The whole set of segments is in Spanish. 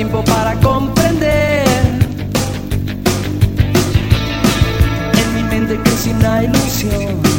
tiempo para comprender. En mi mente crece una ilusión.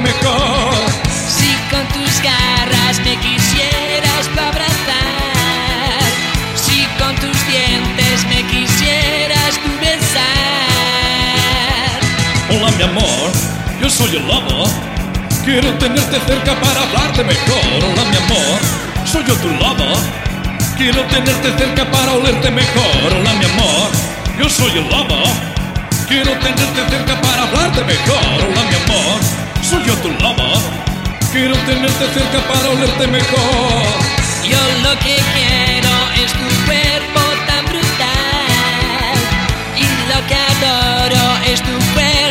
Mejor. Si con tus garras me quisieras abrazar, si con tus dientes me quisieras tú besar. Hola mi amor, yo soy el lobo. Quiero tenerte cerca para hablarte mejor. Hola mi amor, soy yo tu lobo. Quiero tenerte cerca para olerte mejor. Hola mi amor, yo soy el lobo. Quiero tenerte cerca para hablarte mejor. Hola mi amor, soy yo tu lobo. Quiero tenerte cerca para olerte mejor. Yo lo que quiero es tu cuerpo tan brutal y lo que adoro es tu fuerza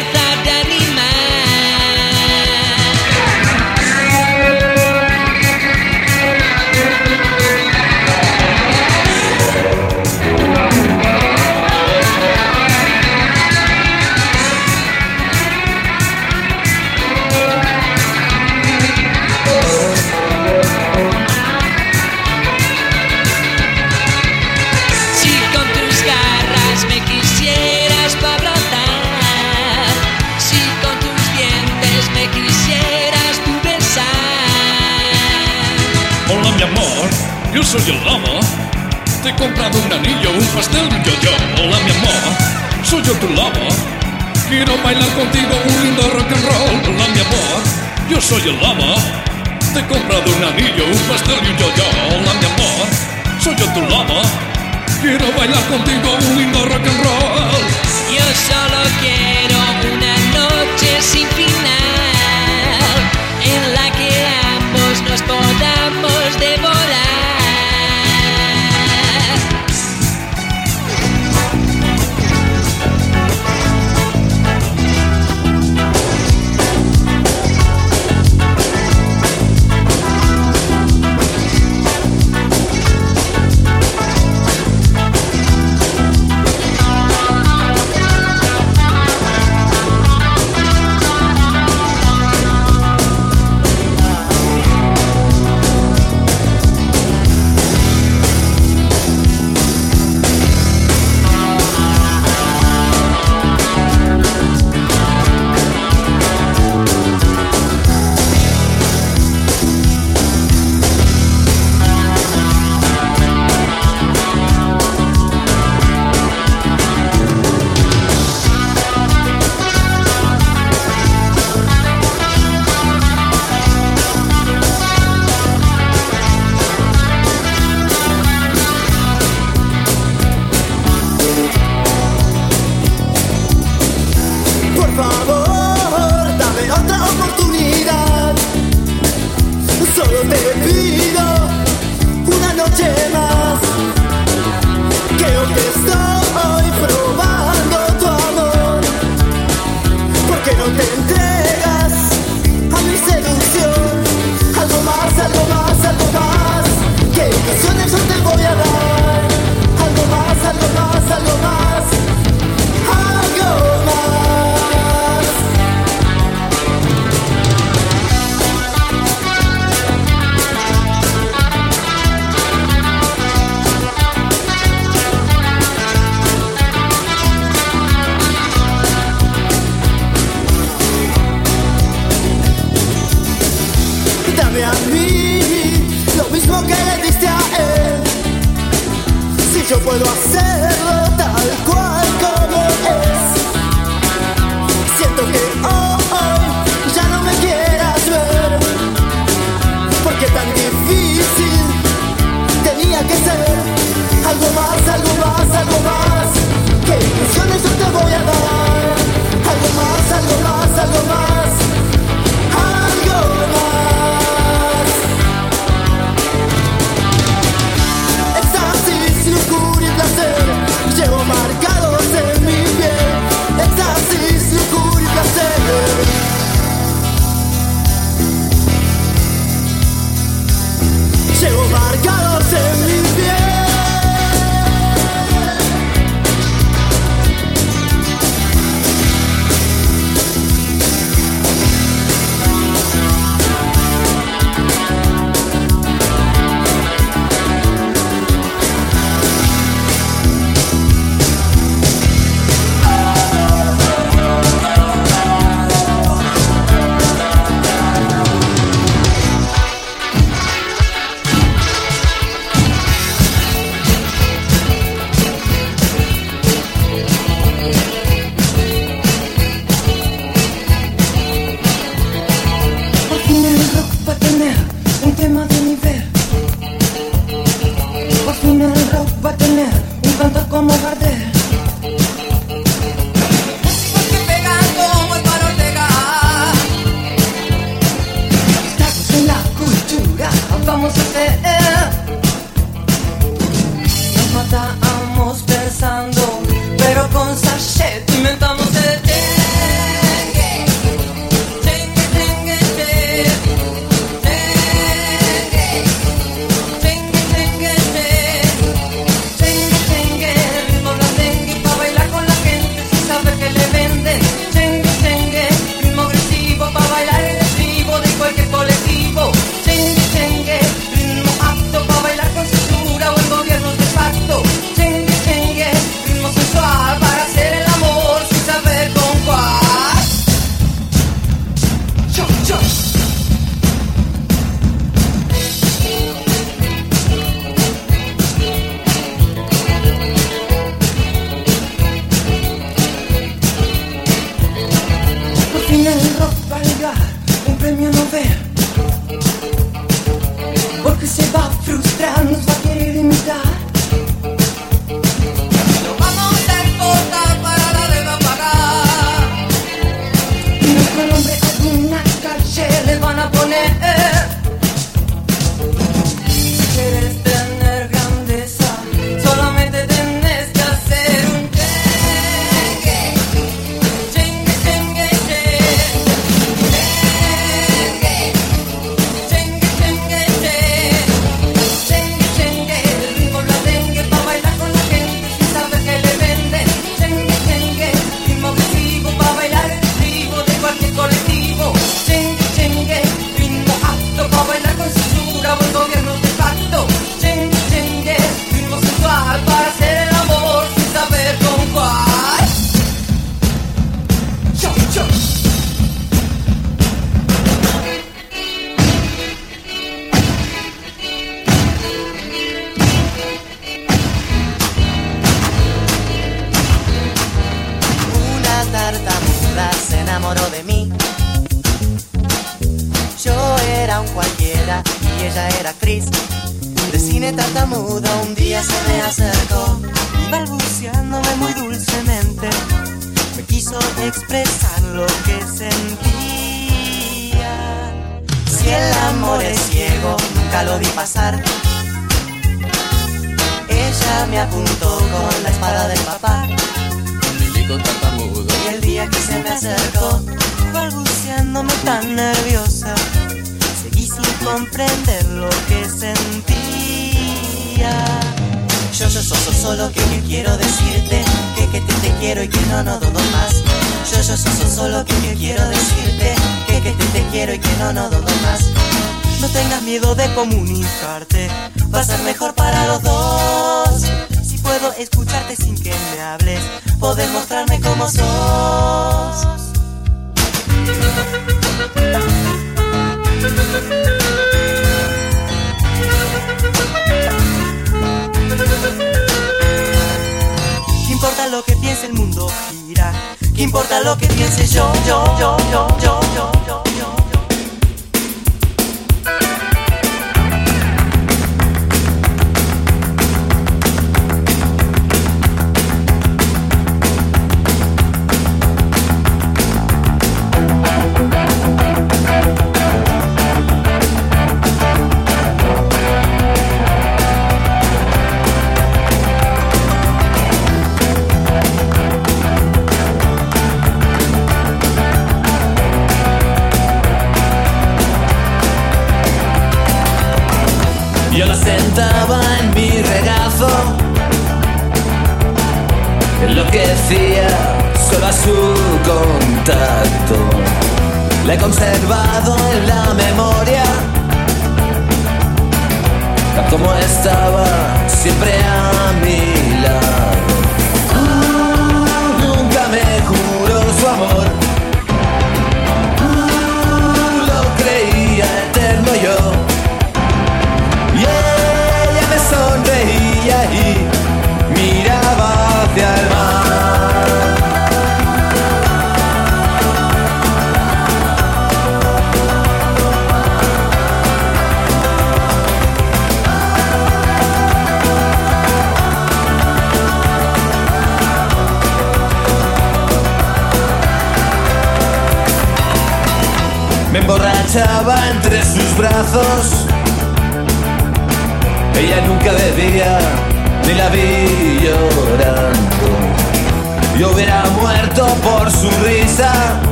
soy el lobo. Te he comprado un anillo, un pastel un yo-yo. Hola mi amor, soy yo tu lobo. Quiero bailar contigo un lindo rock and roll. Hola mi amor, yo soy el lobo. Te he comprado un anillo, un pastel y un yo-yo. Hola mi amor, soy yo tu lobo. Quiero bailar contigo un lindo rock and roll. Yo solo quiero una noche sin final en la que ambos nos podamos devorar.